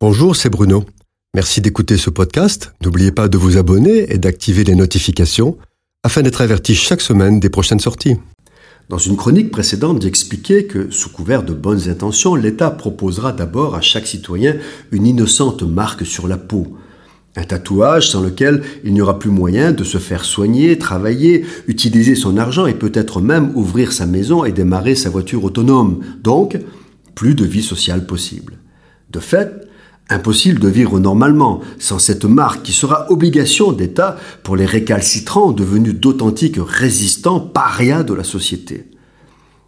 Bonjour, c'est Bruno. Merci d'écouter ce podcast. N'oubliez pas de vous abonner et d'activer les notifications afin d'être averti chaque semaine des prochaines sorties. Dans une chronique précédente, j'expliquais que, sous couvert de bonnes intentions, l'État proposera d'abord à chaque citoyen une innocente marque sur la peau. Un tatouage sans lequel il n'y aura plus moyen de se faire soigner, travailler, utiliser son argent et peut-être même ouvrir sa maison et démarrer sa voiture autonome. Donc, plus de vie sociale possible. De fait, Impossible de vivre normalement sans cette marque qui sera obligation d'État pour les récalcitrants devenus d'authentiques résistants parias de la société.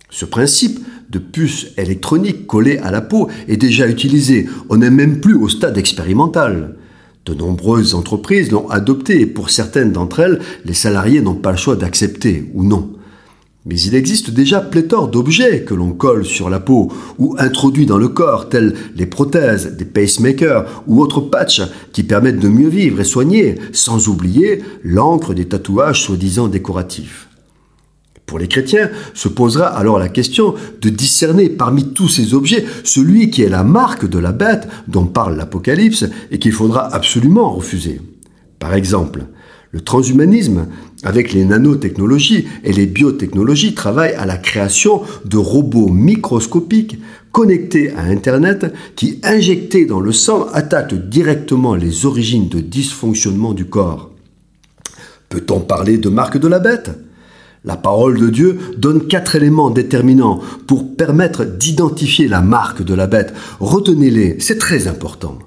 Ce principe de puce électronique collée à la peau est déjà utilisé, on n'est même plus au stade expérimental. De nombreuses entreprises l'ont adopté et pour certaines d'entre elles, les salariés n'ont pas le choix d'accepter ou non. Mais il existe déjà pléthore d'objets que l'on colle sur la peau ou introduit dans le corps, tels les prothèses, des pacemakers ou autres patchs qui permettent de mieux vivre et soigner, sans oublier l'encre des tatouages soi-disant décoratifs. Pour les chrétiens, se posera alors la question de discerner parmi tous ces objets celui qui est la marque de la bête dont parle l'Apocalypse et qu'il faudra absolument refuser. Par exemple, le transhumanisme, avec les nanotechnologies et les biotechnologies, travaille à la création de robots microscopiques connectés à Internet qui, injectés dans le sang, attaquent directement les origines de dysfonctionnement du corps. Peut-on parler de marque de la bête? La parole de Dieu donne quatre éléments déterminants pour permettre d'identifier la marque de la bête. Retenez-les, c'est très important.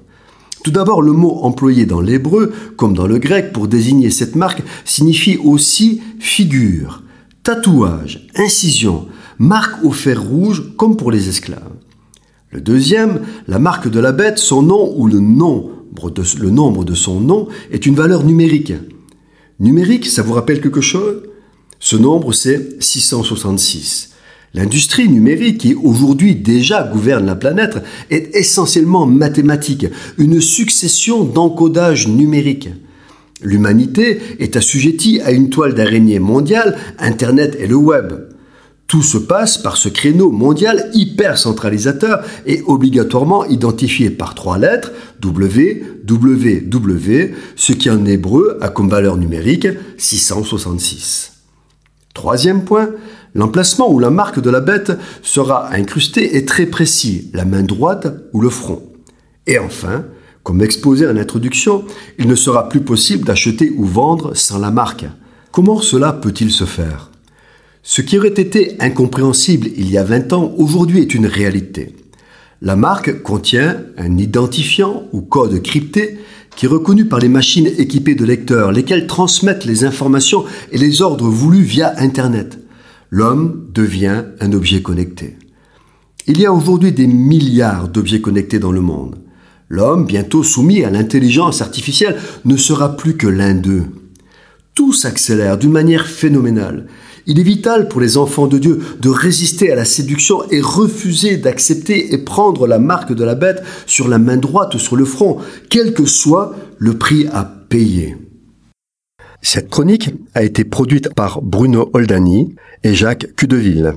Tout d'abord, le mot employé dans l'hébreu, comme dans le grec, pour désigner cette marque, signifie aussi figure, tatouage, incision, marque au fer rouge, comme pour les esclaves. Le deuxième, la marque de la bête, son nom ou le nombre de, son nom est une valeur numérique. Numérique, ça vous rappelle quelque chose? Ce nombre, c'est 666. L'industrie numérique qui aujourd'hui déjà gouverne la planète est essentiellement mathématique, une succession d'encodages numériques. L'humanité est assujettie à une toile d'araignée mondiale, Internet et le web. Tout se passe par ce créneau mondial hyper centralisateur et obligatoirement identifié par trois lettres, W, W, W, ce qui en hébreu a comme valeur numérique 666. Troisième point, L'emplacement où la marque de la bête sera incrustée est très précis, la main droite ou le front. Et enfin, comme exposé en introduction, il ne sera plus possible d'acheter ou vendre sans la marque. Comment cela peut-il se faire? Ce qui aurait été incompréhensible il y a 20 ans, aujourd'hui est une réalité. La marque contient un identifiant ou code crypté qui est reconnu par les machines équipées de lecteurs, lesquels transmettent les informations et les ordres voulus via Internet l'homme devient un objet connecté. Il y a aujourd'hui des milliards d'objets connectés dans le monde. L'homme, bientôt soumis à l'intelligence artificielle, ne sera plus que l'un d'eux. Tout s'accélère d'une manière phénoménale. Il est vital pour les enfants de Dieu de résister à la séduction et refuser d'accepter et prendre la marque de la bête sur la main droite ou sur le front, quel que soit le prix à payer. Cette chronique a été produite par Bruno Oldani et Jacques Cudeville.